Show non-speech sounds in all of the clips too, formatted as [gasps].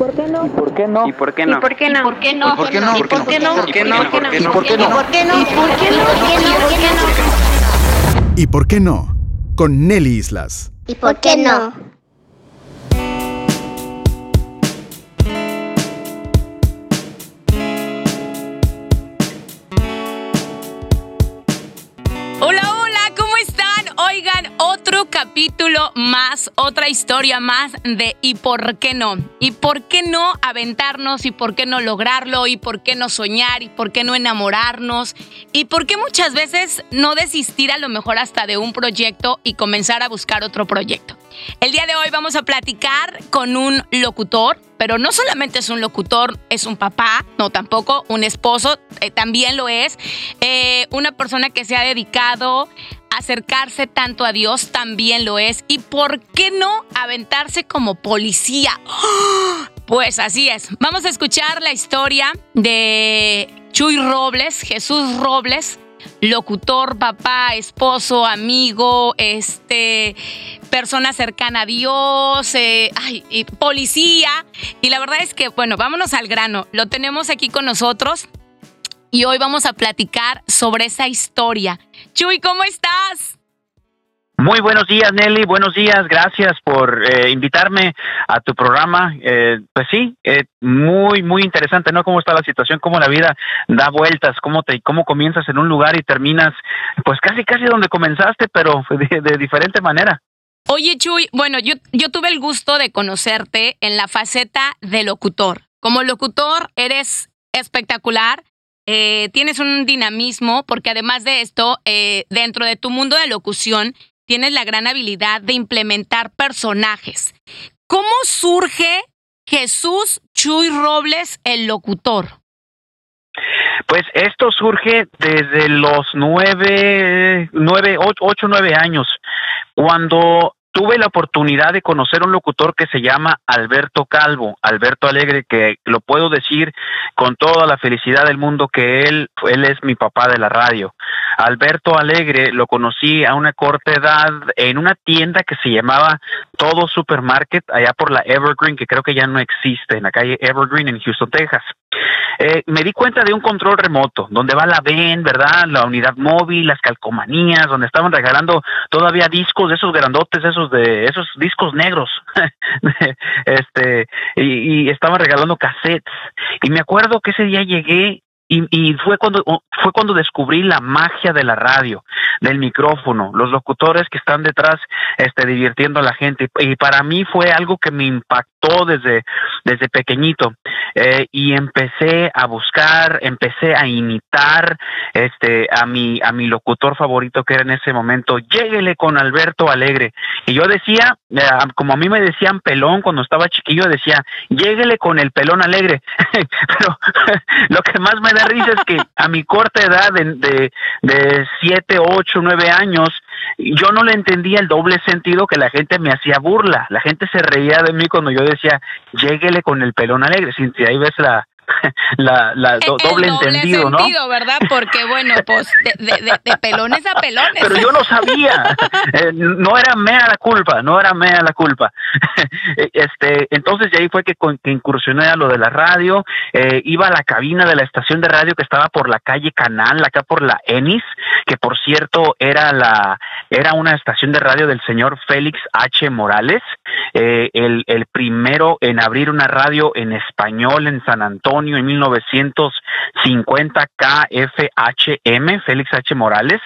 por qué no? ¿Y por qué no? ¿Y por qué no? ¿Y por qué no? ¿Por qué no? ¿Y por qué no? ¿Y por qué no? ¿Por qué no? ¿Y por qué no? ¿Y por qué no? ¿Y por qué no? ¿Y por qué no? ¿Y por qué no? Con Nelly Islas. ¿Y por qué no? Otra historia más de ¿y por qué no? ¿Y por qué no aventarnos? ¿Y por qué no lograrlo? ¿Y por qué no soñar? ¿Y por qué no enamorarnos? ¿Y por qué muchas veces no desistir a lo mejor hasta de un proyecto y comenzar a buscar otro proyecto? El día de hoy vamos a platicar con un locutor, pero no solamente es un locutor, es un papá, no tampoco, un esposo, eh, también lo es, eh, una persona que se ha dedicado acercarse tanto a Dios, también lo es, y por qué no aventarse como policía. Pues así es, vamos a escuchar la historia de Chuy Robles, Jesús Robles, locutor, papá, esposo, amigo, este, persona cercana a Dios, eh, ay, policía. Y la verdad es que, bueno, vámonos al grano. Lo tenemos aquí con nosotros y hoy vamos a platicar sobre esa historia. Chuy, ¿cómo estás? Muy buenos días, Nelly. Buenos días. Gracias por eh, invitarme a tu programa. Eh, pues sí, eh, muy, muy interesante, ¿no? Cómo está la situación, cómo la vida da vueltas, cómo te, cómo comienzas en un lugar y terminas, pues casi, casi donde comenzaste, pero [laughs] de, de diferente manera. Oye, Chuy, bueno, yo, yo tuve el gusto de conocerte en la faceta de locutor. Como locutor eres espectacular, eh, tienes un dinamismo, porque además de esto, eh, dentro de tu mundo de locución, tienes la gran habilidad de implementar personajes. ¿Cómo surge Jesús Chuy Robles, el locutor? Pues esto surge desde los nueve, nueve, ocho, ocho, nueve años, cuando tuve la oportunidad de conocer un locutor que se llama Alberto Calvo, Alberto Alegre, que lo puedo decir con toda la felicidad del mundo que él, él es mi papá de la radio. Alberto Alegre lo conocí a una corta edad en una tienda que se llamaba Todo Supermarket, allá por la Evergreen, que creo que ya no existe, en la calle Evergreen en Houston, Texas. Eh, me di cuenta de un control remoto, donde va la VEN, ¿verdad? La unidad móvil, las calcomanías, donde estaban regalando todavía discos de esos grandotes, esos de esos discos negros, [laughs] este, y, y estaban regalando cassettes. Y me acuerdo que ese día llegué y, y, fue cuando fue cuando descubrí la magia de la radio, del micrófono, los locutores que están detrás, este, divirtiendo a la gente. Y para mí fue algo que me impactó desde desde pequeñito eh, y empecé a buscar, empecé a imitar, este, a mi a mi locutor favorito que era en ese momento, lléguele con Alberto Alegre. Y yo decía, eh, como a mí me decían pelón cuando estaba chiquillo, decía, lléguele con el pelón alegre. [laughs] Pero [laughs] lo que más me da que a mi corta edad de, de, de siete, ocho, nueve años, yo no le entendía el doble sentido que la gente me hacía burla. La gente se reía de mí cuando yo decía, lléguele con el pelón alegre. Si ahí ves la, [laughs] la, la do, el doble, doble entendido, sentido, ¿no? ¿verdad? Porque, bueno, pues de, de, de, de, pelones a pelones. Pero yo no sabía, [laughs] eh, no era mea la culpa, no era mea la culpa. [laughs] este, entonces de ahí fue que, que incursioné a lo de la radio, eh, iba a la cabina de la estación de radio que estaba por la calle Canal, acá por la Enis, que por cierto era la, era una estación de radio del señor Félix H. Morales, eh, el, el primero en abrir una radio en español en San Antonio en 1950 KFHM, Félix H. Morales,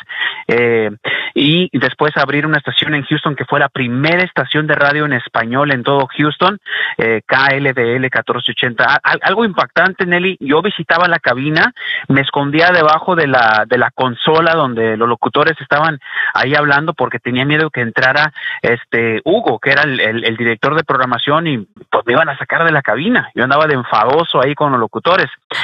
eh, y después abrir una estación en Houston que fue la primera estación de radio en español en todo Houston, eh, KLDL 1480. Al, algo impactante, Nelly, yo visitaba la cabina, me escondía debajo de la, de la consola donde los locutores estaban ahí hablando porque tenía miedo que entrara este Hugo, que era el, el, el director de programación, y pues me iban a sacar de la cabina. Yo andaba de enfadoso ahí con los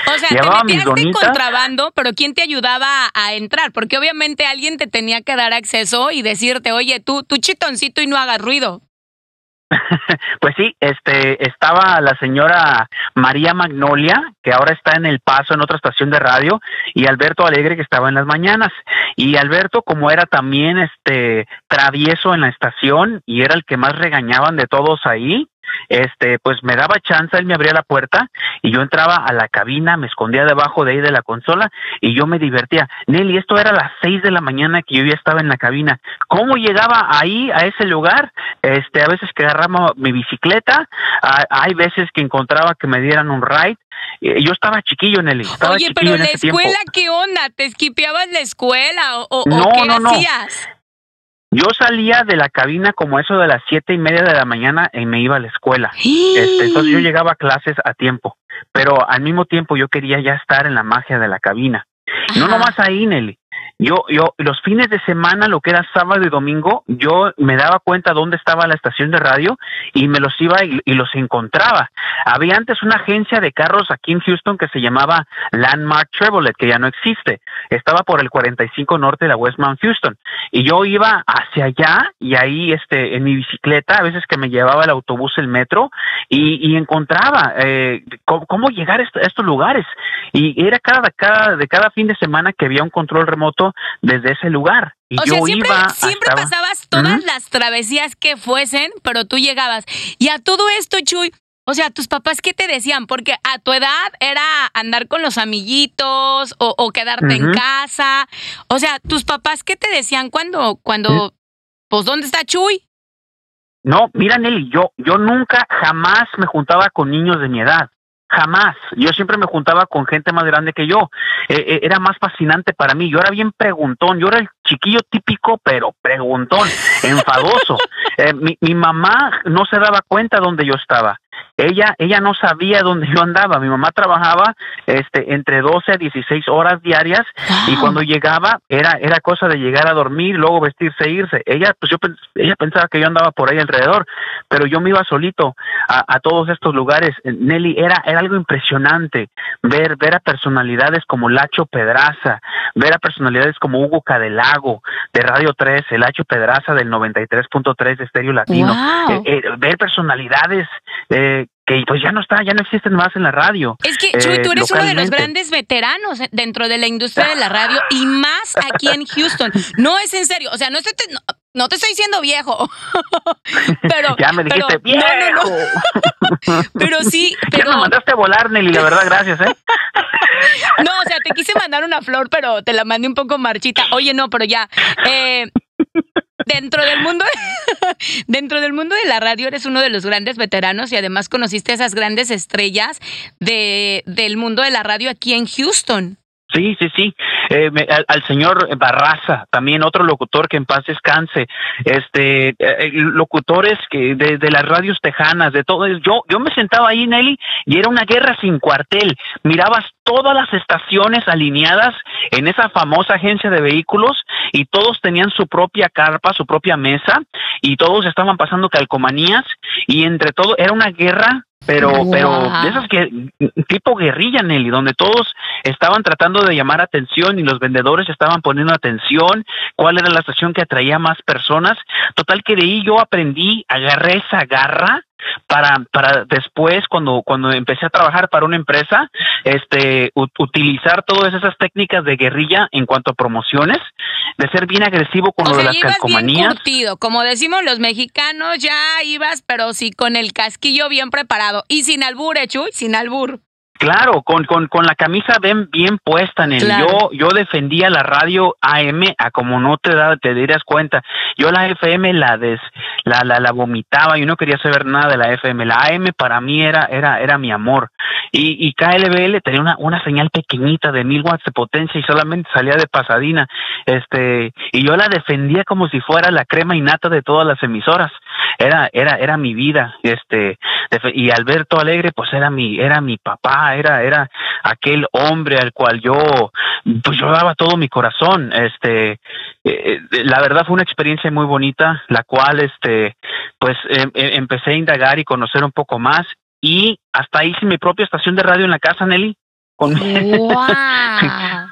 O sea, Llevaba te metías contrabando, pero ¿quién te ayudaba a, a entrar? Porque obviamente alguien te tenía que dar acceso y decirte, oye, tú, tú chitoncito y no hagas ruido. [laughs] Pues sí, este estaba la señora María Magnolia, que ahora está en El Paso en otra estación de radio, y Alberto Alegre que estaba en las mañanas. Y Alberto, como era también este travieso en la estación y era el que más regañaban de todos ahí, este, pues me daba chance, él me abría la puerta y yo entraba a la cabina, me escondía debajo de ahí de la consola y yo me divertía. Nelly, esto era a las seis de la mañana que yo ya estaba en la cabina. ¿Cómo llegaba ahí, a ese lugar? Este, a veces que agarraba mi bicicleta, hay veces que encontraba que me dieran un ride. Eh, yo estaba chiquillo, Nelly. Estaba Oye, pero la escuela, ¿qué onda? ¿Te esquipeabas la escuela o, no, qué no, hacías? Yo salía de la cabina como eso de las siete y media de la mañana y me iba a la escuela. Este, entonces yo llegaba a clases a tiempo, pero al mismo tiempo yo quería ya estar en la magia de la cabina. No nomás ahí, Nelly. Yo, yo, los fines de semana, lo que era sábado y domingo, yo me daba cuenta dónde estaba la estación de radio y me los iba y, los encontraba. Había antes una agencia de carros aquí en Houston que se llamaba Landmark Chevrolet, que ya no existe. Estaba por el 45 norte de la Westmount Houston. Y yo iba hacia allá y ahí, este, en mi bicicleta, a veces que me llevaba el autobús, el metro, y, encontraba eh, cómo, llegar a estos lugares. Y era cada, cada, de cada fin de semana que había un control remoto desde ese lugar. Y o yo sea, siempre, iba siempre pasabas todas las travesías que fuesen, pero tú llegabas. Y a todo esto, Chuy, o sea, tus papás, ¿qué te decían? Porque a tu edad era andar con los amiguitos o, quedarte en casa. O sea, tus papás, ¿qué te decían cuando, cuando, pues, ¿dónde está Chuy? No, mira, Nelly, yo, yo nunca, jamás me juntaba con niños de mi edad. Jamás. Yo siempre me juntaba con gente más grande que yo. Eh, eh, era más fascinante para mí. Yo era bien preguntón. Yo era el chiquillo típico, pero preguntón, enfadoso. [laughs] Eh, mi, mi, mamá no se daba cuenta dónde yo estaba ella ella no sabía dónde yo andaba. Mi mamá trabajaba este entre 12 a 16 horas diarias y cuando llegaba era era cosa de llegar a dormir, luego vestirse e irse. Ella pues yo ella pensaba que yo andaba por ahí alrededor, pero yo me iba solito a, a todos estos lugares. Nelly era era algo impresionante ver ver a personalidades como Lacho Pedraza, ver a personalidades como Hugo Cadelago de Radio 3, el Lacho Pedraza del 93.3 de Estéreo Latino, eh, eh, ver personalidades eh, que pues ya no está, ya no existen más en la radio. Es que Chuy, tú eres uno de los grandes veteranos dentro de la industria de la radio y más aquí en Houston. No es en serio, o sea, no estoy no, te estoy diciendo viejo. [laughs] pero [laughs] ya me dijiste viejo. No, no, [laughs] pero sí, pero ya me mandaste a volar, Nelly, la verdad, gracias, ¿eh? no, o sea, te quise mandar una flor, pero te la mandé un poco marchita. Oye, no, pero ya. Eh, dentro del mundo [laughs] dentro del mundo de la radio eres uno de los grandes veteranos y además conociste esas grandes estrellas de, del mundo de la radio aquí en Houston. Sí, sí, sí. Eh, al, señor Barraza, también otro locutor que en paz descanse. Este, eh, eh, locutores que de, de, las radios tejanas, de todo. Yo, yo me sentaba ahí, Nelly, y era una guerra sin cuartel. Mirabas todas las estaciones alineadas en esa famosa agencia de vehículos y todos tenían su propia carpa, su propia mesa y todos estaban pasando calcomanías y entre todo era una guerra pero pero de esas que tipo guerrilla Nelly donde todos estaban tratando de llamar atención y los vendedores estaban poniendo atención cuál era la estación que atraía más personas. Total que de ahí yo aprendí agarré esa garra para, para después, cuando, cuando empecé a trabajar para una empresa, este, utilizar todas esas técnicas de guerrilla en cuanto a promociones, de ser bien agresivo con lo de las calcomanías. Como decimos los mexicanos, ya ibas, pero sí con el casquillo bien preparado. Y sin albur, ¿eh, Chuy? Sin albur. Claro, con, con, con la camisa bien, bien puesta en el. Yo, yo defendía la radio AM a como no te da, te dirás cuenta. Yo la FM la des, la, la, la vomitaba, yo no quería saber nada de la FM. La AM para mí era, era, era mi amor. Y, y KLBL tenía una, una señal pequeñita de mil watts de potencia y solamente salía de pasadina. Este, y yo la defendía como si fuera la crema innata de todas las emisoras. Era, era, era mi vida. Este, y Alberto Alegre, pues era mi, era mi papá era, era aquel hombre al cual yo, pues yo daba todo mi corazón, este, eh, eh, la verdad fue una experiencia muy bonita, la cual, este, pues em, em, empecé a indagar y conocer un poco más y hasta hice mi propia estación de radio en la casa, Nelly. Con... [laughs]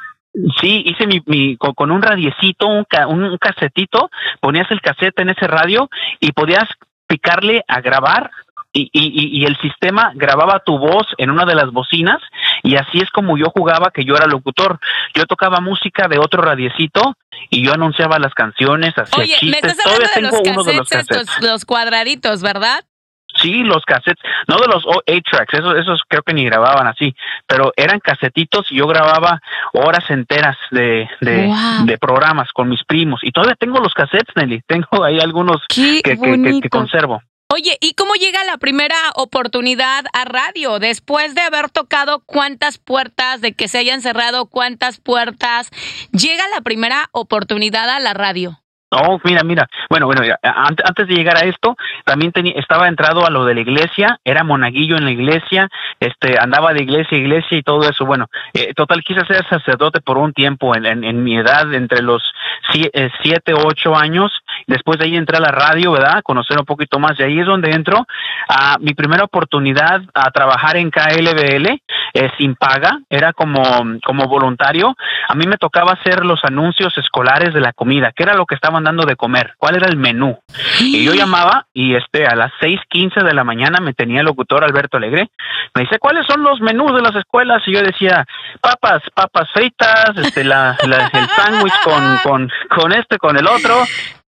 Sí, hice mi, mi con, un radiecito, un, un, casetito, ponías el casete en ese radio y podías picarle a grabar y, y, y, el sistema grababa tu voz en una de las bocinas y así es como yo jugaba que yo era locutor. Yo tocaba música de otro radiecito y yo anunciaba las canciones, hacía Oye, chistes. Me estás hablando de los, cassettes, los cuadraditos, ¿verdad? Sí, los cassettes, no de los 8 tracks, esos, esos creo que ni grababan así, pero eran casetitos y yo grababa horas enteras de, de, programas con mis primos. Y todavía tengo los cassettes, Nelly, tengo ahí algunos que, que, conservo. Oye, ¿y cómo llega la primera oportunidad a radio? Después de haber tocado cuántas puertas, de que se hayan cerrado cuántas puertas, llega la primera oportunidad a la radio. Oh, mira, mira. Bueno, bueno, antes de llegar a esto, también estaba entrado a lo de la iglesia, era monaguillo en la iglesia, este, andaba de iglesia a iglesia y todo eso. Bueno, eh, total, quise ser sacerdote por un tiempo en, en, mi edad, entre los eh, siete, ocho años. Después de ahí entré a la radio, ¿verdad? Conocer un poquito más. Y ahí es donde entro a mi primera oportunidad a trabajar en KLBL eh, sin paga, era como, como voluntario. A mí me tocaba hacer los anuncios escolares de la comida, que era lo que estaban dando de comer, cuál era el menú. Y yo llamaba y este a las 6:15 de la mañana me tenía el locutor Alberto Alegre. Me dice, "¿Cuáles son los menús de las escuelas?" Y yo decía, "Papas, papas fritas, este la, el sándwich con con con este con el otro."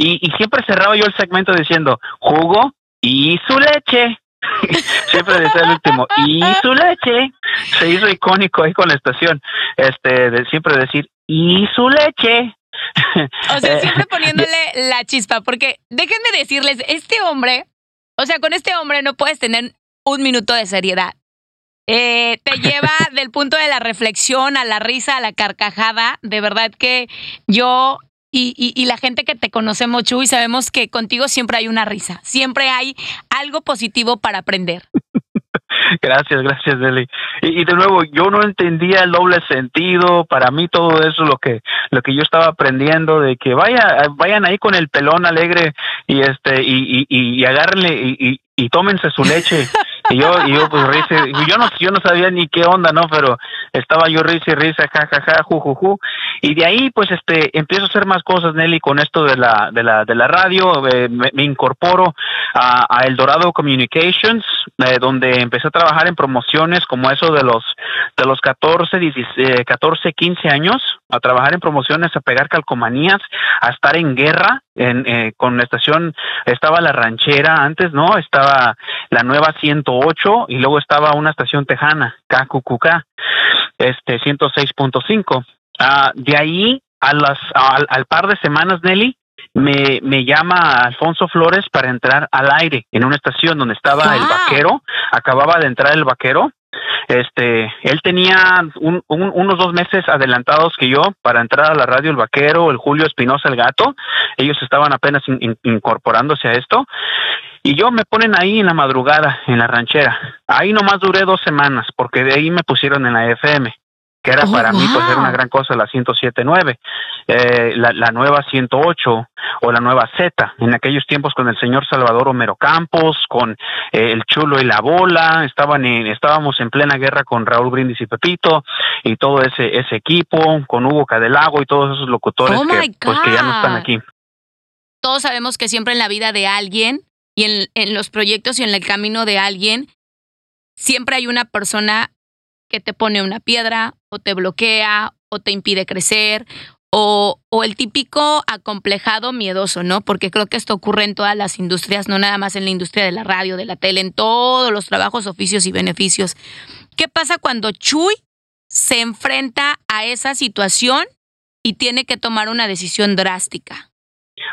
Y, y siempre cerraba yo el segmento diciendo, "Jugo y su leche." [laughs] siempre decía el último y su leche se hizo icónico ahí con la estación este de siempre decir y su leche o sea, [laughs] siempre poniéndole [laughs] la chispa, porque déjenme decirles, este hombre, o sea, con este hombre no puedes tener un minuto de seriedad. Eh, te lleva del punto de la reflexión a la risa, a la carcajada. De verdad que yo y, y, y, la gente que te conocemos, Chuy, sabemos que contigo siempre hay una risa, siempre hay algo positivo para aprender. [laughs] Gracias, gracias, Deli. Y, de nuevo, yo no entendía el doble sentido. Para mí todo eso lo que lo que yo estaba aprendiendo de que vaya vayan ahí con el pelón alegre y este y y, y agárrenle y, y tómense su leche. [laughs] Y yo, y yo pues risa, yo no, yo no sabía ni qué onda, ¿no? Pero estaba yo risa y risa, ja, ja, ja, ju, ju, ju. Y de ahí, pues, este, empiezo a hacer más cosas, Nelly, con esto de la, de la, de la radio, eh, me, incorporo a, El Dorado Communications, eh, donde empecé a trabajar en promociones como eso de los, de los 14, 16, 14, 15 años, a trabajar en promociones, a pegar calcomanías, a estar en guerra, en, eh, con la estación, estaba la ranchera antes, ¿no? Estaba la nueva 108 y luego estaba una estación tejana, KQQK, este 106.5. Ah, de ahí a las, al, par de semanas, Nelly, me, me llama Alfonso Flores para entrar al aire en una estación donde estaba el vaquero, acababa de entrar el vaquero este, él tenía unos dos meses adelantados que yo para entrar a la radio El Vaquero, el Julio Espinosa El Gato. Ellos estaban apenas incorporándose a esto. Y yo me ponen ahí en la madrugada, en la ranchera. Ahí nomás duré dos semanas, porque de ahí me pusieron en la FM que era oh, para mí pues era una gran cosa la 107.9, eh, la, la nueva 108 o la nueva Z, en aquellos tiempos con el señor Salvador Homero Campos, con eh, el Chulo y la Bola, estaban en, estábamos en plena guerra con Raúl Brindis y Pepito y todo ese ese equipo, con Hugo Cadelago y todos esos locutores oh, que, pues, que ya no están aquí. Todos sabemos que siempre en la vida de alguien y en, en los proyectos y en el camino de alguien, siempre hay una persona que te pone una piedra o te bloquea o te impide crecer o, o, el típico acomplejado miedoso, ¿no? Porque creo que esto ocurre en todas las industrias, no nada más en la industria de la radio, de la tele, en todos los trabajos, oficios y beneficios. ¿Qué pasa cuando Chuy se enfrenta a esa situación y tiene que tomar una decisión drástica?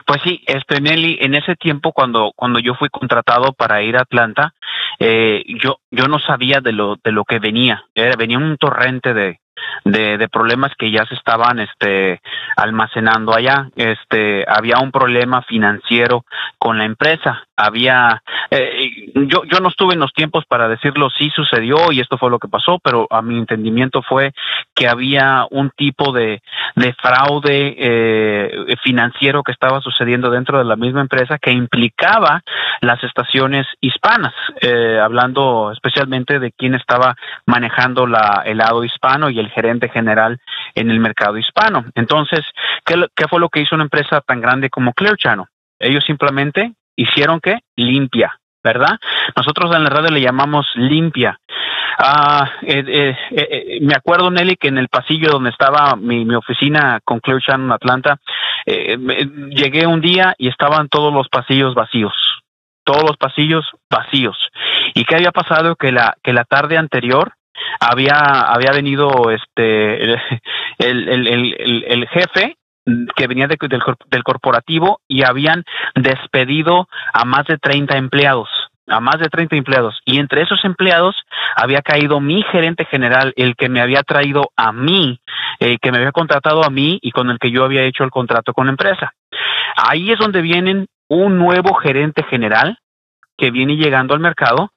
Pues sí, este Nelly, en ese tiempo cuando cuando yo fui contratado para ir a Atlanta, eh, yo yo no sabía de lo de lo que venía, venía un torrente de de, de problemas que ya se estaban este almacenando allá. Este había un problema financiero con la empresa. Había eh, yo yo no estuve en los tiempos para decirlo sí sucedió y esto fue lo que pasó pero a mi entendimiento fue que había un tipo de de fraude eh, financiero que estaba sucediendo dentro de la misma empresa que implicaba las estaciones hispanas eh, hablando especialmente de quién estaba manejando la el lado hispano y el gerente general en el mercado hispano. Entonces, ¿qué, qué fue lo que hizo una empresa tan grande como Clear Channel? Ellos simplemente hicieron que limpia, ¿verdad? Nosotros en la radio le llamamos limpia. Ah, eh, eh, eh, me acuerdo, Nelly, que en el pasillo donde estaba mi, oficina con Clear Channel Atlanta, llegué un día y estaban todos los pasillos vacíos todos los pasillos vacíos. ¿Y qué había pasado? Que la, que la tarde anterior había, había venido este el, el, el jefe que venía de, del, del corporativo y habían despedido a más de 30 empleados a más de 30 empleados y entre esos empleados había caído mi gerente general, el que me había traído a mí, el que me había contratado a mí y con el que yo había hecho el contrato con la empresa. Ahí es donde vienen un nuevo gerente general que viene llegando al mercado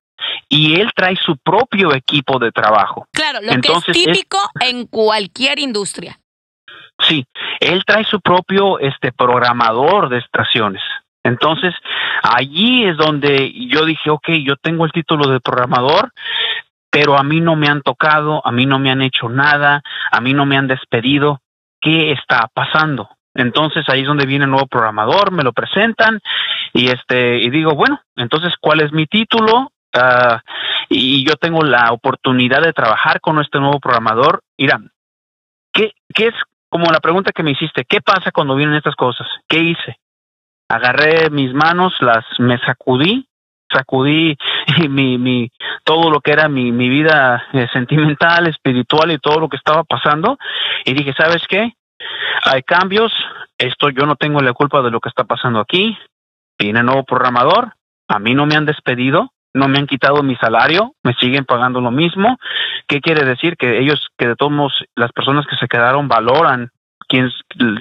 y él trae su propio equipo de trabajo. Claro, lo que es típico en cualquier industria. Sí, él trae su propio este programador de estaciones. Entonces, allí es donde yo dije, ok, yo tengo el título de programador, pero a mí no me han tocado, a mí no me han hecho nada, a mí no me han despedido. ¿Qué está pasando? Entonces ahí es donde viene el nuevo programador, me lo presentan y este y digo, bueno, entonces ¿cuál es mi título? Uh, y yo tengo la oportunidad de trabajar con este nuevo programador. Mira, ¿qué, ¿qué es como la pregunta que me hiciste? ¿Qué pasa cuando vienen estas cosas? ¿Qué hice? Agarré mis manos, las me sacudí, sacudí [laughs] mi, mi, todo lo que era mi, mi vida eh, sentimental, espiritual y todo lo que estaba pasando. Y dije, ¿sabes qué? Hay cambios, esto yo no tengo la culpa de lo que está pasando aquí. Viene nuevo programador, a mí no me han despedido, no me han quitado mi salario, me siguen pagando lo mismo. ¿Qué quiere decir? Que ellos, que de todos modos, las personas que se quedaron valoran quién,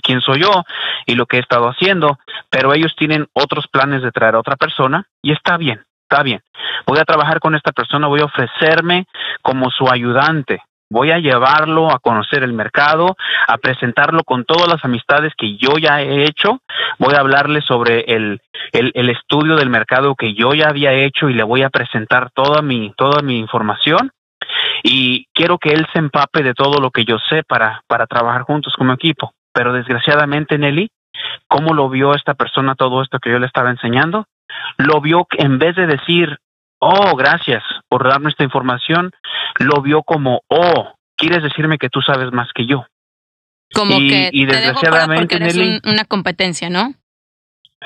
quién soy yo y lo que he estado haciendo, pero ellos tienen otros planes de traer a otra persona y está bien, está bien. Voy a trabajar con esta persona, voy a ofrecerme como su ayudante, voy a llevarlo a conocer el mercado, a presentarlo con todas las amistades que yo ya he hecho, voy a hablarle sobre el, el, estudio del mercado que yo ya había hecho y le voy a presentar toda mi, toda mi información y quiero que él se empape de todo lo que yo sé para, para trabajar juntos como equipo. Pero desgraciadamente, Nelly, ¿cómo lo vio esta persona todo esto que yo le estaba enseñando? Lo vio en vez de decir, oh, gracias por darme esta información, lo vio como, oh, quieres decirme que tú sabes más que yo. Como que y desgraciadamente, eres una competencia, ¿no?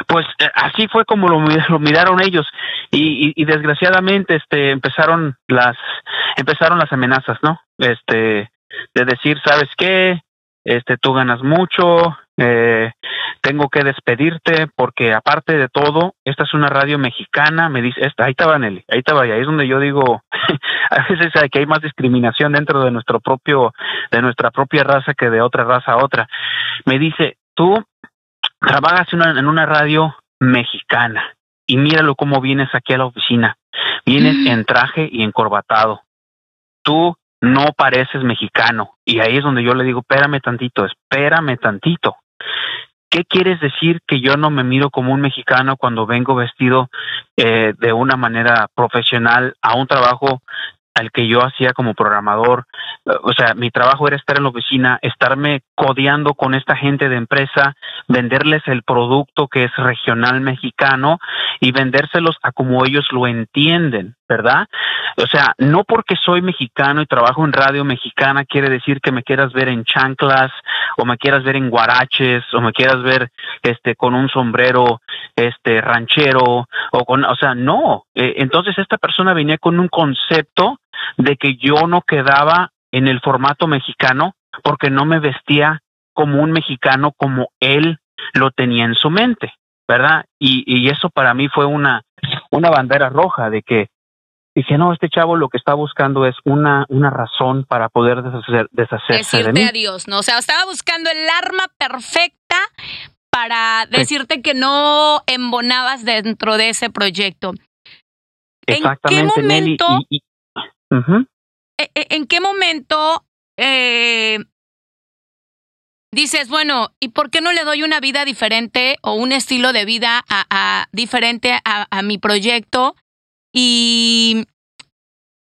Pues eh, así fue como lo, lo miraron ellos y, y, desgraciadamente este empezaron las empezaron las amenazas, ¿no? Este de decir, ¿sabes qué? Este tú ganas mucho, eh, tengo que despedirte porque aparte de todo, esta es una radio mexicana, me dice, esta, ahí estaba Nelly, ahí estaba, ahí es donde yo digo, [laughs] a veces hay que hay más discriminación dentro de nuestro propio, de nuestra propia raza que de otra raza a otra. Me dice, tú trabajas en una, en una radio mexicana y míralo cómo vienes aquí a la oficina. Vienes mm. en traje y encorbatado. Tú no pareces mexicano. Y ahí es donde yo le digo, espérame tantito, espérame tantito. ¿Qué quieres decir que yo no me miro como un mexicano cuando vengo vestido eh, de una manera profesional a un trabajo al que yo hacía como programador. O sea, mi trabajo era estar en la oficina, estarme codeando con esta gente de empresa, venderles el producto que es regional mexicano y vendérselos a como ellos lo entienden, ¿verdad? O sea, no porque soy mexicano y trabajo en radio mexicana quiere decir que me quieras ver en chanclas o me quieras ver en guaraches o me quieras ver este con un sombrero este ranchero o con, o sea, no. Eh, entonces esta persona venía con un concepto de que yo no quedaba en el formato mexicano porque no me vestía como un mexicano como él lo tenía en su mente, ¿verdad? Y, y eso para mí fue una, una bandera roja de que dije, no, este chavo lo que está buscando es una, una razón para poder deshacer, deshacerse decirte de mí. adiós, ¿no? O sea, estaba buscando el arma perfecta para decirte que no embonabas dentro de ese proyecto. Exactamente, ¿En qué momento, y, e, e, ¿En qué momento eh, dices, bueno, ¿y por qué no le doy una vida diferente o un estilo de vida a, diferente a, mi proyecto? Y,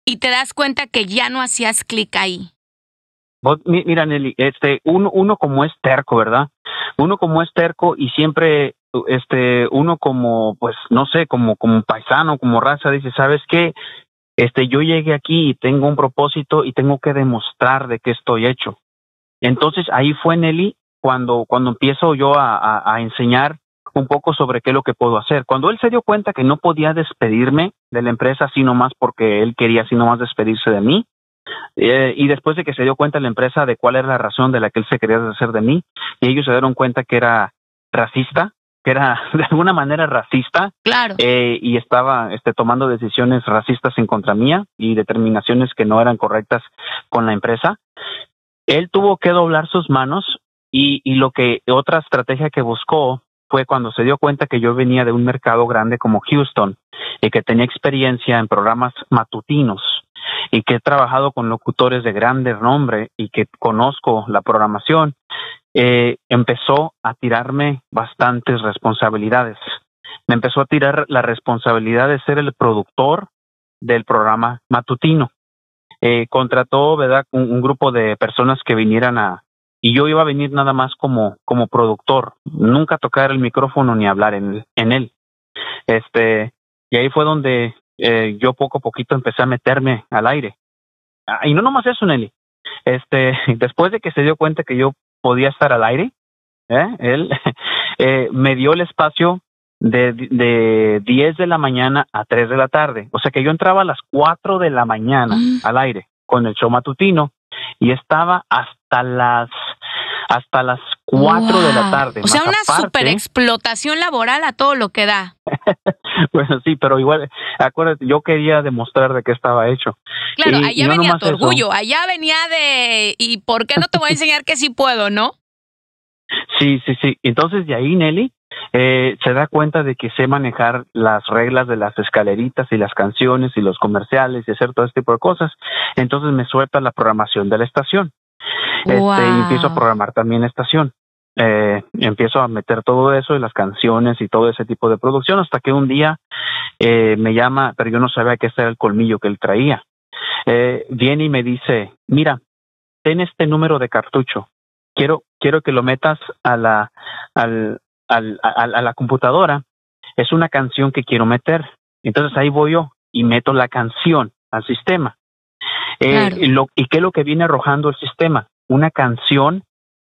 y te das cuenta que ya no hacías clic ahí. Mira, Nelly, este, uno, uno como es terco, ¿verdad? Uno como es terco y siempre, este, uno como, pues, no sé, como, como paisano, como raza, dice, ¿sabes qué? este, yo llegué aquí y tengo un propósito y tengo que demostrar de qué estoy hecho. Entonces ahí fue Nelly cuando, cuando empiezo yo a, a, enseñar un poco sobre qué es lo que puedo hacer. Cuando él se dio cuenta que no podía despedirme de la empresa así nomás porque él quería así nomás despedirse de mí, eh, y después de que se dio cuenta la empresa de cuál era la razón de la que él se quería deshacer de mí, y ellos se dieron cuenta que era racista, que era [laughs] de alguna manera racista, claro. Eh, y estaba este, tomando decisiones racistas en contra mía y determinaciones que no eran correctas con la empresa. Él tuvo que doblar sus manos y, y lo que otra estrategia que buscó fue cuando se dio cuenta que yo venía de un mercado grande como Houston y que tenía experiencia en programas matutinos y que he trabajado con locutores de grande nombre y que conozco la programación, eh, empezó a tirarme bastantes responsabilidades. Me empezó a tirar la responsabilidad de ser el productor del programa matutino. Eh, contrató, un, grupo de personas que vinieran a, y yo iba a venir nada más como, como productor, nunca tocar el micrófono ni hablar en, en él. Este, y ahí fue donde eh, yo poco a poquito empecé a meterme al aire. Ah, y no nomás eso, Nelly. Este, [laughs] después de que se dio cuenta que yo podía estar al aire, ¿eh? él [laughs] eh, me dio el espacio de, de 10 de la mañana a 3 de la tarde. O sea que yo entraba a las 4 de la mañana mm. al aire con el show matutino y estaba hasta las hasta las 4 de la tarde. O sea, una super explotación laboral a todo lo que da. [laughs] bueno, sí, pero igual, acuérdate, yo quería demostrar de qué estaba hecho. Claro, allá venía tu orgullo, allá venía de, ¿y por qué no te voy a enseñar que sí puedo, no? Sí, sí, sí. Entonces de ahí, Nelly, eh, se da cuenta de que sé manejar las reglas de las escaleritas y las canciones y los comerciales y hacer todo este tipo de cosas. Entonces me suelta la programación de la estación. Este, y empiezo a programar también estación. Eh, empiezo a meter todo eso y las canciones y todo ese tipo de producción hasta que un día eh, me llama, pero yo no sabía que ese era el colmillo que él traía. Eh, viene y me dice, mira, ten este número de cartucho, quiero, quiero que lo metas a la, al, al, a, a la computadora, es una canción que quiero meter. Entonces ahí voy yo y meto la canción al sistema. Eh, y, lo, ¿Y qué es lo que viene arrojando el sistema? Una canción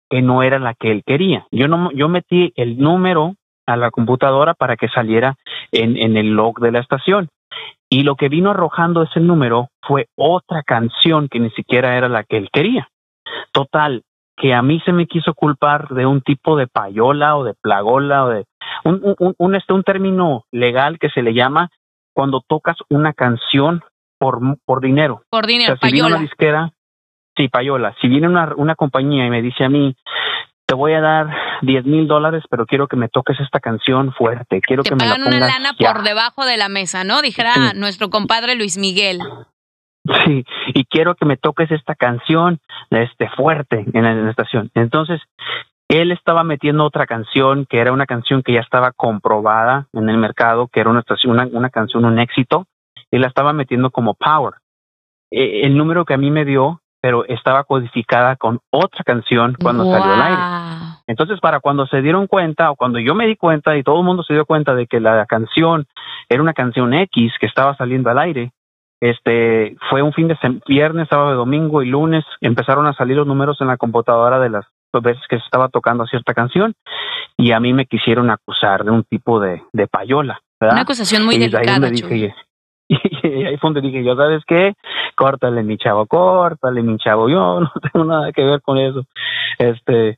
que no era la que él quería. Yo no, yo metí el número a la computadora para que saliera en, en el log de la estación. Y lo que vino arrojando ese número fue otra canción que ni siquiera era la que él quería. Total, que a mí se me quiso culpar de un tipo de payola o de plagola o de un, un, un, este, un término legal que se le llama cuando tocas una canción por, por dinero. Por dinero, o sea, si payola. Viene una disquera, sí, payola. Si viene una, una compañía y me dice a mí, te voy a dar 10 mil dólares, pero quiero que me toques esta canción fuerte. Quiero te que me la pongas una lana ya. por debajo de la mesa, ¿no? Dijera Sí. nuestro compadre Luis Miguel. Sí, y quiero que me toques esta canción este fuerte en la, en la estación. Entonces, él estaba metiendo otra canción que era una canción que ya estaba comprobada en el mercado, que era una estación, una, una canción, un éxito, y la estaba metiendo como power. Eh, el número que a mí me dio, pero estaba codificada con otra canción cuando salió al aire. Entonces, para cuando se dieron cuenta, o cuando yo me di cuenta y todo el mundo se dio cuenta de que la canción era una canción X que estaba saliendo al aire, este, fue un fin de sem- viernes, sábado, domingo y lunes, empezaron a salir los números en la computadora de las veces que se estaba tocando cierta canción y a mí me quisieron acusar de un tipo de, de payola, ¿verdad? Una acusación muy y delicada, dije, [laughs] y ahí fue donde dije, yo, ¿sabes qué? Córtale, mi chavo, córtale, mi chavo, yo [laughs] no tengo nada que ver con eso. Este,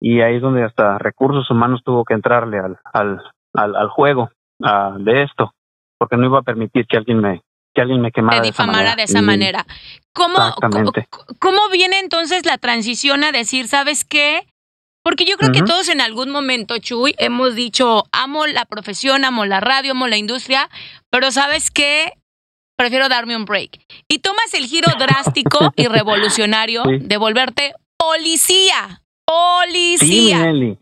y ahí es donde hasta recursos humanos tuvo que entrarle al, al, al, al juego ah, de esto, porque no iba a permitir que alguien me, que alguien me quemara Te de esa difamara manera. de esa manera. ¿Cómo, Exactamente. ¿Cómo viene entonces la transición a decir, ¿sabes qué? Porque yo creo que todos en algún momento, Chuy, hemos dicho, amo la profesión, amo la radio, amo la industria, pero ¿sabes qué? Prefiero darme un break. Y tomas el giro [laughs] drástico y revolucionario Sí. de volverte policía. Sí, Policía. Nelly.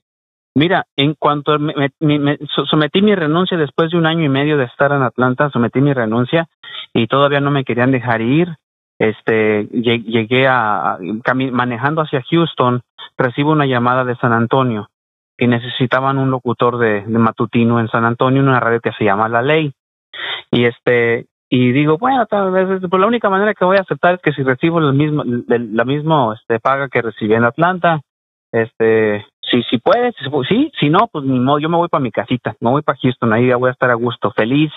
Mira, en cuanto me, me- me- me so- sometí mi renuncia después de un año y medio de estar en Atlanta, sometí mi renuncia y todavía no me querían dejar ir. Este, lle- llegué a, manejando hacia Houston, recibo una llamada de San Antonio que necesitaban un locutor de, de matutino en San Antonio, una radio que se llama La Ley. Y este, y digo, bueno, tal vez, pues la única manera que voy a aceptar es que si recibo el mismo, la misma este, paga que recibí en Atlanta, este, si, si puedes, sí, si no, pues ni modo, yo me voy para mi casita, me voy para Houston, ahí ya voy a estar a gusto, feliz,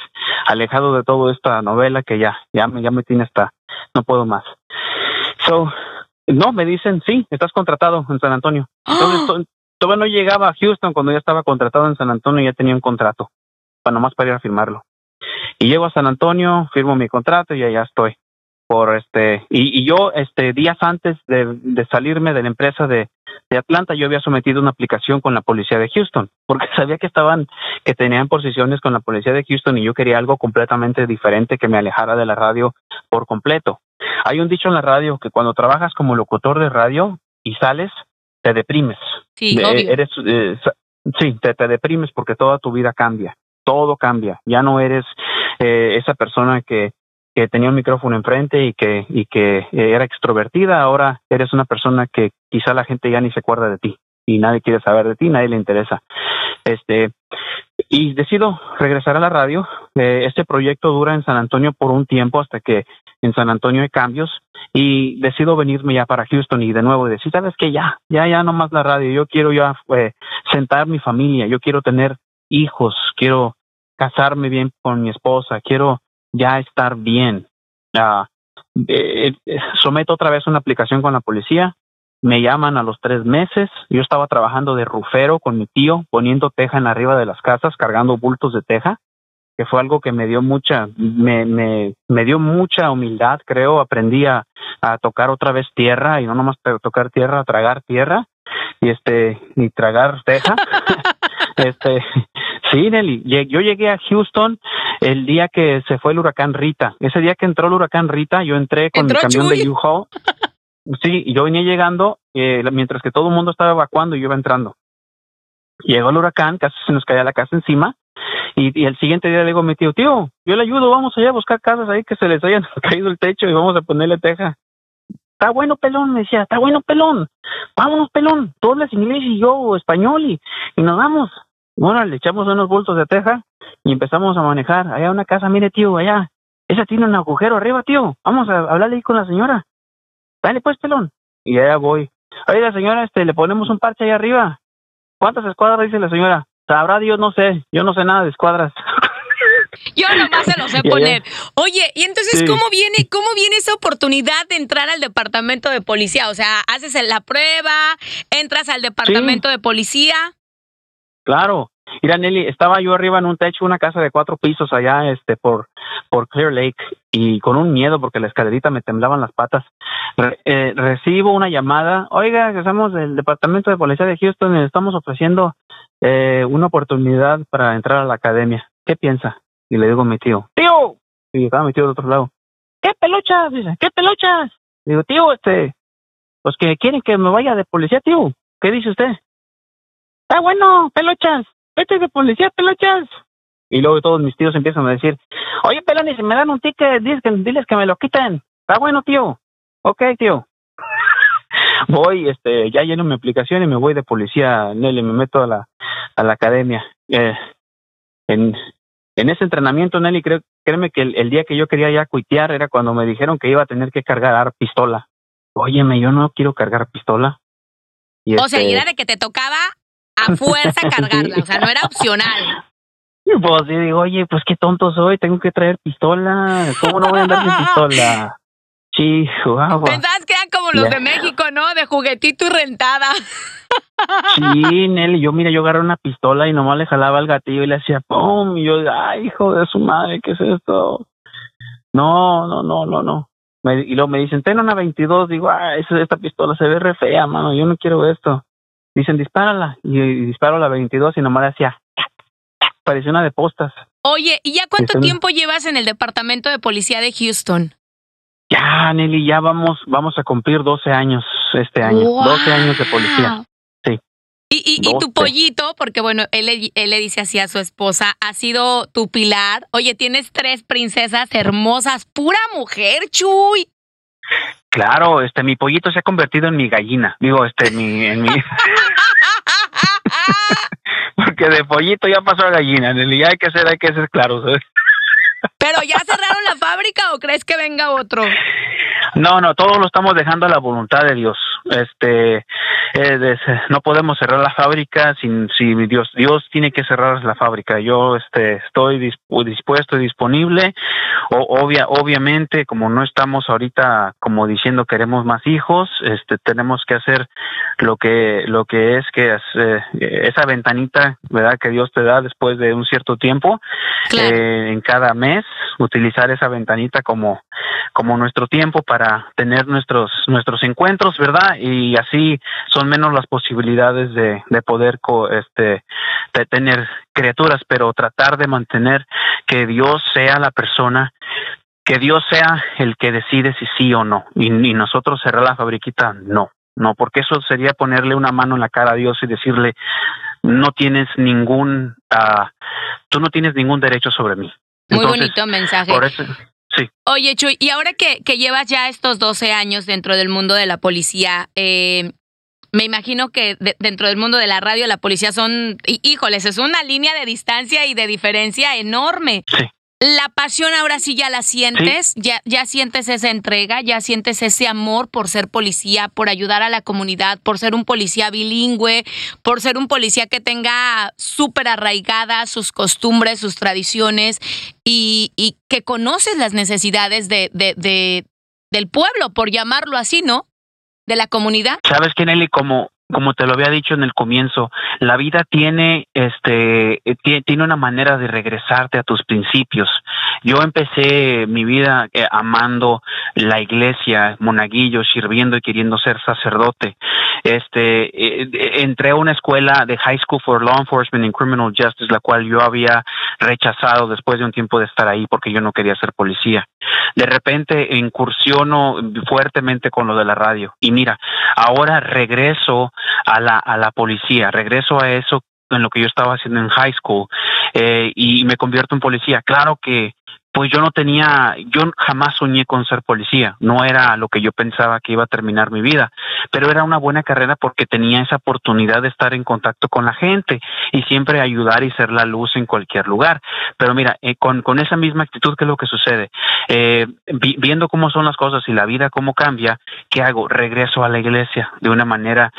alejado de toda esta novela que ya, ya me, ya me tiene hasta, no puedo más. So, no, me dicen, sí, estás contratado en San Antonio. [gasps] Entonces, todavía no llegaba a Houston cuando ya estaba contratado en San Antonio y ya tenía un contrato, para nomás para ir a firmarlo. Y llego a San Antonio, firmo mi contrato y allá estoy por este y, y yo este días antes de, de salirme de la empresa de, de, Atlanta. Yo había sometido una aplicación con la policía de Houston porque [laughs] sabía que estaban que tenían posiciones con la policía de Houston y yo quería algo completamente diferente que me alejara de la radio por completo. Hay un dicho en la radio que cuando trabajas como locutor de radio y sales te deprimes. Sí, obvio. eres eh, sí te, te deprimes porque toda tu vida cambia todo cambia. Ya no eres eh, esa persona que que tenía un micrófono enfrente y que, y que eh, era extrovertida, ahora eres una persona que quizá la gente ya ni se acuerda de ti y nadie quiere saber de ti, nadie le interesa. Este, y decido regresar a la radio. Eh, este proyecto dura en San Antonio por un tiempo hasta que en San Antonio hay cambios y decido venirme ya para Houston y de nuevo decir, sabes que ya, ya, ya no más la radio, yo quiero ya eh, sentar mi familia, yo quiero tener hijos, quiero casarme bien con mi esposa, quiero ya estar bien. Uh, eh, someto otra vez una aplicación con la policía, me llaman a los tres meses, yo estaba trabajando de rufero con mi tío, poniendo teja en arriba de las casas, cargando bultos de teja, que fue algo que me dio mucha, me, me, me dio mucha humildad, creo, aprendí a, a tocar otra vez tierra y no nomás tocar tierra, a tragar tierra y este, y tragar teja. [laughs] este, sí, Nelly, yo llegué a Houston el día que se fue el huracán Rita. Ese día que entró el huracán Rita, yo entré con mi camión de U-Haul. Sí, yo venía llegando eh, mientras que todo el mundo estaba evacuando y yo iba entrando. Llegó el huracán, casi se nos caía la casa encima. Y, y, el siguiente día le digo a mi tío, tío, yo le ayudo, vamos allá a buscar casas ahí que se les hayan [laughs] caído el techo y vamos a ponerle teja. Está bueno, pelón, me decía, está bueno, pelón. Vámonos, pelón. Tú hablas inglés y yo español y, y nos vamos. Bueno, le echamos unos bultos de teja y empezamos a manejar. Allá una casa, mire tío, allá. Esa tiene un agujero arriba, tío. Vamos a hablarle ahí con la señora. Dale pues, pelón. Y allá voy. Oiga, señora, este, le ponemos un parche ahí arriba. ¿Cuántas escuadras dice la señora? Sabrá Dios, no sé. Yo no sé nada de escuadras. [laughs] Yo nomás se lo sé poner. Oye, y entonces, sí. ¿cómo viene, cómo viene esa oportunidad de entrar al departamento de policía? O sea, haces la prueba, entras al departamento sí. de policía. Claro, Mira, Nelly, estaba yo arriba en un techo, una casa de cuatro pisos allá, este, por, por Clear Lake, y con un miedo porque la escalerita me temblaban las patas. Eh, recibo una llamada, oiga, que somos del departamento de policía de Houston y estamos ofreciendo eh, una oportunidad para entrar a la academia. ¿Qué piensa? Y le digo a mi tío, tío, y estaba mi tío del otro lado, ¿qué peluchas? Dice, ¿qué peluchas? Digo, tío, este, pues que quieren que me vaya de policía, tío. ¿Qué dice usted? Está bueno, peluchas vete de policía, pelochas. Y luego todos mis tíos empiezan a decir, oye, pelón, y si me dan un ticket, diles que, diles que me lo quiten. Está bueno, tío. Ok, tío. [laughs] voy, este, ya lleno mi aplicación y me voy de policía, Nelly, me meto a la, a la academia. Eh, en, en ese entrenamiento, Nelly, creo, créeme que el, el, día que yo quería ya cuitear era cuando me dijeron que iba a tener que cargar pistola. Óyeme, yo no quiero cargar pistola. Y o este, sea, y era de que te tocaba a fuerza [laughs] cargarla, o sea, no era opcional. Pues sí, digo, oye, pues qué tonto soy, tengo que traer pistola, ¿cómo no voy a andar sin pistola? [laughs] Guau. Pensabas que eran como los yeah. de México, ¿no? De juguetito y rentada. Sí, Nelly, yo mira, yo agarré una pistola y nomás le jalaba el gatillo y le hacía ¡pum! Y yo, ay, hijo de su madre, ¿qué es esto? No, no, no, no, no. Me, y luego me dicen, ten una 22, digo, ah, esa, esta pistola se ve re fea, mano, yo no quiero esto. Dicen, dispárala. Y, y disparo la 22 y nomás decía, parecía una de postas. Oye, ¿y ya cuánto tiempo llevas en el departamento de policía de Houston? Ya, Nelly, ya vamos, vamos a cumplir 12 años este año. Wow. 12 años de policía. Sí. Y, y, y, tu pollito, porque bueno, él, él le dice así a su esposa, ha sido tu pilar. Oye, tienes tres princesas hermosas, pura mujer, Chuy. Claro, este, mi pollito se ha convertido en mi gallina. Digo, este, mi, en mi. [laughs] [laughs] Porque de pollito ya pasó a gallina. En el hay que ser, hay que ser claro, ¿sabes? Pero ya la fábrica o crees que venga otro? No, no, todo lo estamos dejando a la voluntad de Dios. Este, eh, no podemos cerrar la fábrica sin si Dios Dios tiene que cerrar la fábrica. Yo este estoy dispuesto y disponible. O, obvia, obviamente, como no estamos ahorita como diciendo queremos más hijos, este tenemos que hacer lo que lo que es que eh, esa ventanita, ¿verdad? que Dios te da después de un cierto tiempo eh, en cada mes, utilizar esa ventanita como como nuestro tiempo para tener nuestros nuestros encuentros, ¿verdad? Y así son menos las posibilidades de, de poder este de tener criaturas, pero tratar de mantener que Dios sea la persona que Dios sea el que decide si sí o no. Y, nosotros cerrar la fabriquita no no porque eso sería ponerle una mano en la cara a Dios y decirle no tienes ningún uh, tú no tienes ningún derecho sobre mí muy bonito mensaje. por eso, Sí. Oye, Chuy, y ahora que, que, llevas ya estos 12 años dentro del mundo de la policía, eh, me imagino que dentro del mundo de la radio, la policía son, híjoles, es una línea de distancia y de diferencia enorme. Sí. La pasión ahora sí ya la sientes, ya, ya sientes esa entrega, ya sientes ese amor por ser policía, por ayudar a la comunidad, por ser un policía bilingüe, por ser un policía que tenga súper arraigadas sus costumbres, sus tradiciones y, y, que conoces las necesidades de, de, de, del pueblo, por llamarlo así, ¿no? De la comunidad. Sabes que Nelly, como como te lo había dicho en el comienzo, la vida tiene este eh, tiene una manera de regresarte a tus principios. Yo empecé mi vida eh, amando la iglesia, monaguillo, sirviendo y queriendo ser sacerdote. Este eh, entré a una escuela de High School for Law Enforcement and Criminal Justice, la cual yo había rechazado después de un tiempo de estar ahí porque yo no quería ser policía. De repente incursiono fuertemente con lo de la radio y mira, ahora regreso a la, a la policía, regreso a eso en lo que yo estaba haciendo en high school eh, y me convierto en policía. Claro que pues yo no tenía, yo jamás soñé con ser policía, no era lo que yo pensaba que iba a terminar mi vida, pero era una buena carrera porque tenía esa oportunidad de estar en contacto con la gente y siempre ayudar y ser la luz en cualquier lugar. Pero mira, eh, con, con esa misma actitud, ¿qué es lo que sucede? Eh, viendo cómo son las cosas y la vida cómo cambia, ¿qué hago? Regreso a la iglesia de una manera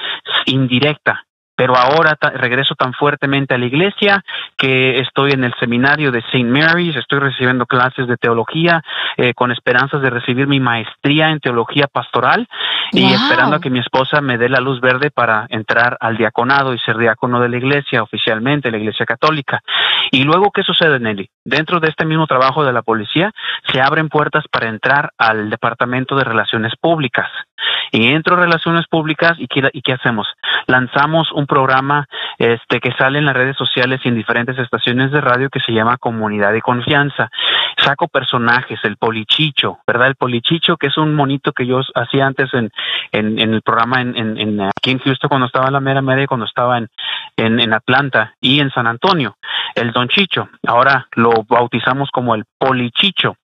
indirecta pero ahora regreso tan fuertemente a la iglesia que estoy en el seminario de St. Mary's, estoy recibiendo clases de teología eh, con esperanzas de recibir mi maestría en teología pastoral y esperando a que mi esposa me dé la luz verde para entrar al diaconado y ser diácono de la iglesia oficialmente, la iglesia católica. Y luego, ¿qué sucede, Nelly? Dentro de este mismo trabajo de la policía, se abren puertas para entrar al Departamento de Relaciones Públicas. Y entro a Relaciones Públicas y ¿qué, y qué hacemos? Lanzamos un programa este, que sale en las redes sociales y en diferentes estaciones de radio que se llama Comunidad de Confianza. Saco personajes, el polichicho, ¿verdad? El polichicho, que es un monito que yo hacía antes en, en, el programa en, en, aquí en Houston cuando estaba en la mera media, cuando estaba en, en, en Atlanta y en San Antonio, el Don Chicho. Ahora lo bautizamos como el polichicho.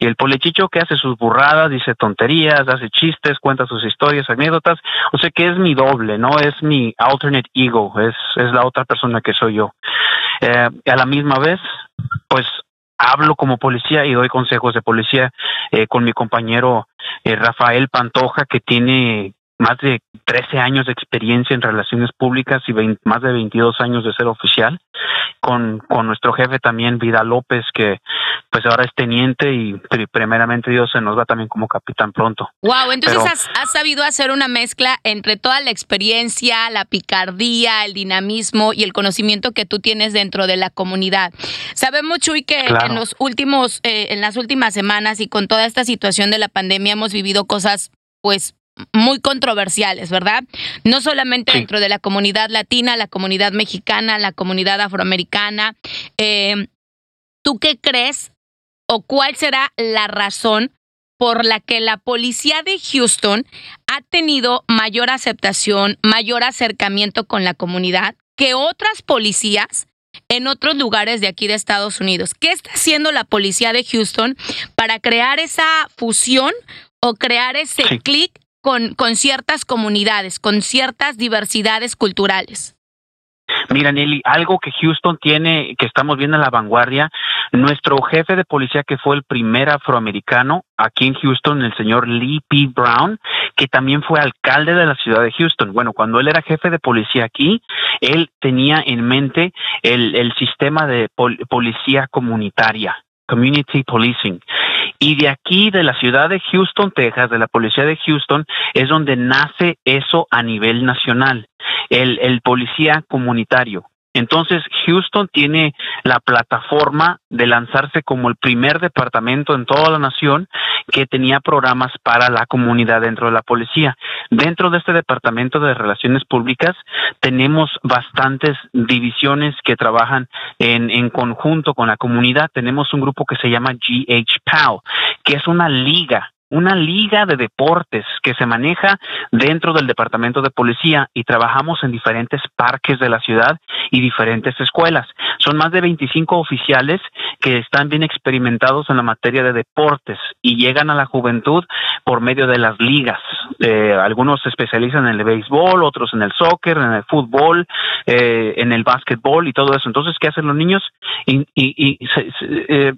Y el polichicho que hace sus burradas, dice tonterías, hace chistes, cuenta sus historias, anécdotas. O sea que es mi doble, no es mi alternate ego, es, es la otra persona que soy yo. Eh, a la misma vez, pues hablo como policía y doy consejos de policía eh, con mi compañero eh, Rafael Pantoja, que tiene más de 13 años de experiencia en relaciones públicas y más de 22 años de ser oficial, con, con nuestro jefe también, Vida López, que pues ahora es teniente y primeramente Dios se nos va también como capitán pronto. Wow, entonces has, has, sabido hacer una mezcla entre toda la experiencia, la picardía, el dinamismo y el conocimiento que tú tienes dentro de la comunidad. Sabemos, Chuy, que en los últimos, eh, en las últimas semanas y con toda esta situación de la pandemia hemos vivido cosas pues muy controversiales, ¿verdad? No solamente dentro de la comunidad latina, la comunidad mexicana, la comunidad afroamericana. Eh, ¿Tú qué crees o cuál será la razón por la que la policía de Houston ha tenido mayor aceptación, mayor acercamiento con la comunidad que otras policías en otros lugares de aquí de Estados Unidos. ¿Qué está haciendo la policía de Houston para crear esa fusión o crear ese clic con, con ciertas comunidades, con ciertas diversidades culturales? Mira, Nelly, algo que Houston tiene, que estamos viendo en la vanguardia, nuestro jefe de policía que fue el primer afroamericano aquí en Houston, el señor Lee P. Brown, que también fue alcalde de la ciudad de Houston. Bueno, cuando él era jefe de policía aquí, él tenía en mente el, el sistema de policía comunitaria, community policing. Y de aquí, de la ciudad de Houston, Texas, de la policía de Houston, es donde nace eso a nivel nacional, el, el policía comunitario. Entonces, Houston tiene la plataforma de lanzarse como el primer departamento en toda la nación que tenía programas para la comunidad dentro de la policía. Dentro de este departamento de relaciones públicas tenemos bastantes divisiones que trabajan en, en conjunto con la comunidad. Tenemos un grupo que se llama GH que es una liga una liga de deportes que se maneja dentro del departamento de policía y trabajamos en diferentes parques de la ciudad y diferentes escuelas. Son más de 25 oficiales que están bien experimentados en la materia de deportes y llegan a la juventud por medio de las ligas. Eh, algunos se especializan en el béisbol, otros en el soccer, en el fútbol, eh, en el básquetbol y todo eso. Entonces, ¿qué hacen los niños? Y, y, eh,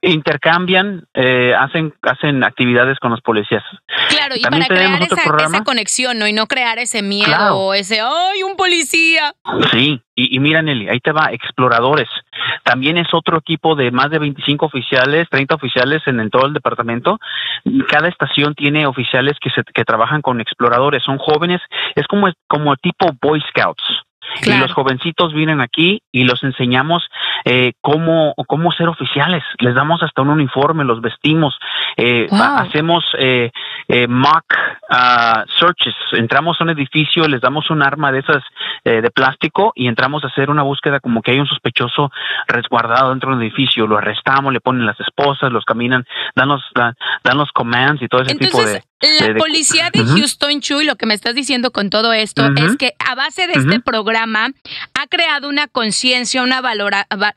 intercambian, eh, hacen hacen actividades con los policías. Claro, y para crear esa, conexión, ¿no? Y no crear ese miedo o ese, ¡ay, un policía! Sí, y, y mira, Nelly, ahí te va, exploradores. También es otro equipo de más de 25 oficiales, 30 oficiales en, todo el departamento. Cada estación tiene oficiales que, se, que trabajan con exploradores, son jóvenes, es como, como tipo Boy Scouts. Y los jovencitos vienen aquí y los enseñamos eh, cómo, cómo ser oficiales. Les damos hasta un uniforme, los vestimos, eh, hacemos eh, eh, mock uh, searches. Entramos a un edificio, les damos un arma de esas eh, de plástico y entramos a hacer una búsqueda como que hay un sospechoso resguardado dentro del edificio. Lo arrestamos, le ponen las esposas, los caminan, dan los, dan los commands y todo ese tipo de la policía de Houston, Chuy, lo que me estás diciendo con todo esto es que a base de este programa ha creado una conciencia, una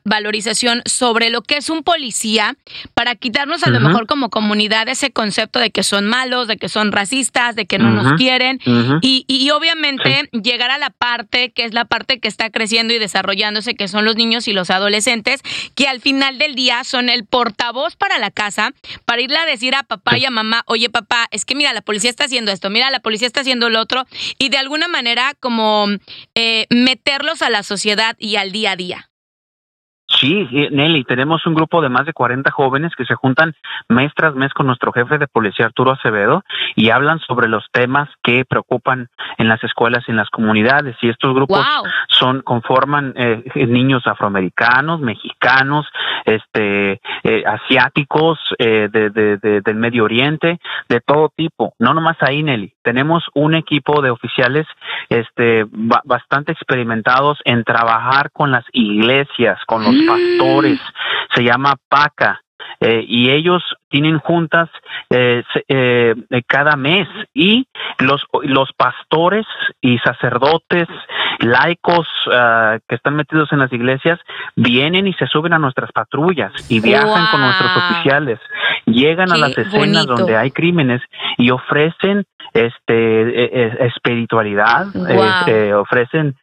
valorización sobre lo que es un policía para quitarnos a lo mejor como comunidad ese concepto de que son malos, de que son racistas, de que no nos quieren. Y, y, obviamente llegar a la parte que es la parte que está creciendo y desarrollándose, que son los niños y los adolescentes, que al final del día son el portavoz para la casa, para irle a decir a papá y a mamá, oye papá, es que que mira, la policía está haciendo esto, mira, la policía está haciendo lo otro, y de alguna manera como eh, meterlos a la sociedad y al día a día. Sí, Nelly, tenemos un grupo de más de 40 jóvenes que se juntan mes tras mes con nuestro jefe de policía Arturo Acevedo y hablan sobre los temas que preocupan en las escuelas y en las comunidades. Y estos grupos son conforman eh, niños afroamericanos, mexicanos, este, eh, asiáticos, eh, de, de, del Medio Oriente, de todo tipo. No nomás ahí, Nelly. Tenemos un equipo de oficiales, este, bastante experimentados en trabajar con las iglesias, con los pastores, se llama PACA. Eh, y ellos tienen juntas eh, eh, cada mes y los, los pastores y sacerdotes laicos ah, que están metidos en las iglesias vienen y se suben a nuestras patrullas y viajan con nuestros oficiales, llegan a las escenas donde hay crímenes y ofrecen este e, e, espiritualidad, este, ofrecen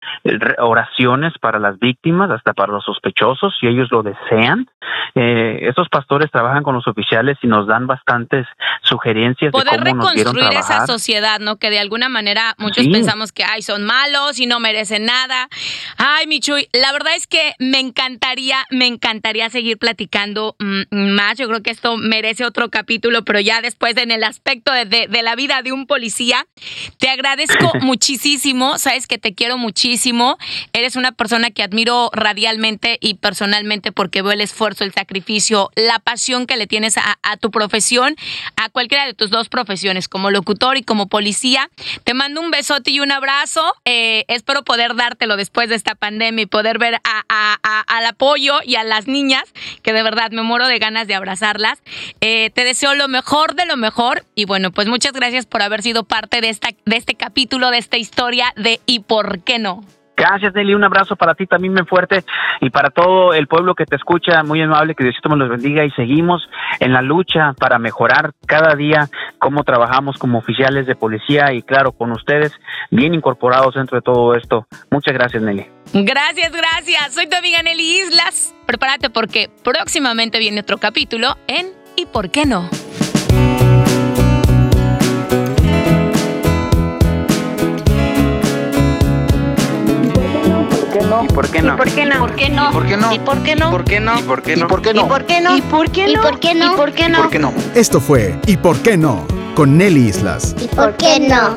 oraciones para las víctimas, hasta para los sospechosos, si ellos lo desean. Eh, esos pastores trabajan con los oficiales y nos dan bastantes sugerencias Poder de cómo reconstruir esa sociedad, ¿no? Que de alguna manera muchos pensamos que ay, son malos y no merecen nada. Ay, Michuy, la verdad es que me encantaría, me encantaría seguir platicando mm, más. Yo creo que esto merece otro capítulo, pero ya después en el aspecto de, de la vida de un policía. Te agradezco [laughs] muchísimo, sabes que te quiero muchísimo. Eres una persona que admiro radialmente y personalmente porque veo el esfuerzo, el sacrificio, la pasión que le tienes a, tu profesión, a cualquiera de tus dos profesiones, como locutor y como policía. Te mando un besote y un abrazo. Eh, espero poder dártelo después de esta pandemia y poder ver al apoyo y a las niñas, que de verdad me muero de ganas de abrazarlas. Eh, te deseo lo mejor de lo mejor y bueno, pues muchas gracias por haber sido parte de, esta, de este capítulo, de esta historia de ¿Y por qué no? Gracias, Nelly. Un abrazo para ti también muy fuerte y para todo el pueblo que te escucha. Muy amable, que Diosito me los bendiga y seguimos en la lucha para mejorar cada día cómo trabajamos como oficiales de policía y claro, con ustedes bien incorporados dentro de todo esto. Muchas gracias, Nelly. Gracias, gracias. Soy tu amiga Nelly Islas. Prepárate porque próximamente viene otro capítulo en ¿Y por qué no? ¿Y por qué no? ¿Y por qué no? ¿Por qué no? ¿Y por qué no? ¿Y por qué no? ¿Por qué no? ¿Y por qué no? ¿Y por qué no? ¿Y por qué no? ¿Y por qué no? ¿Y por qué no? ¿Y por qué no? ¿Y por qué no? Esto fue ¿Y por qué no? con Nelly Islas. ¿Y por qué no?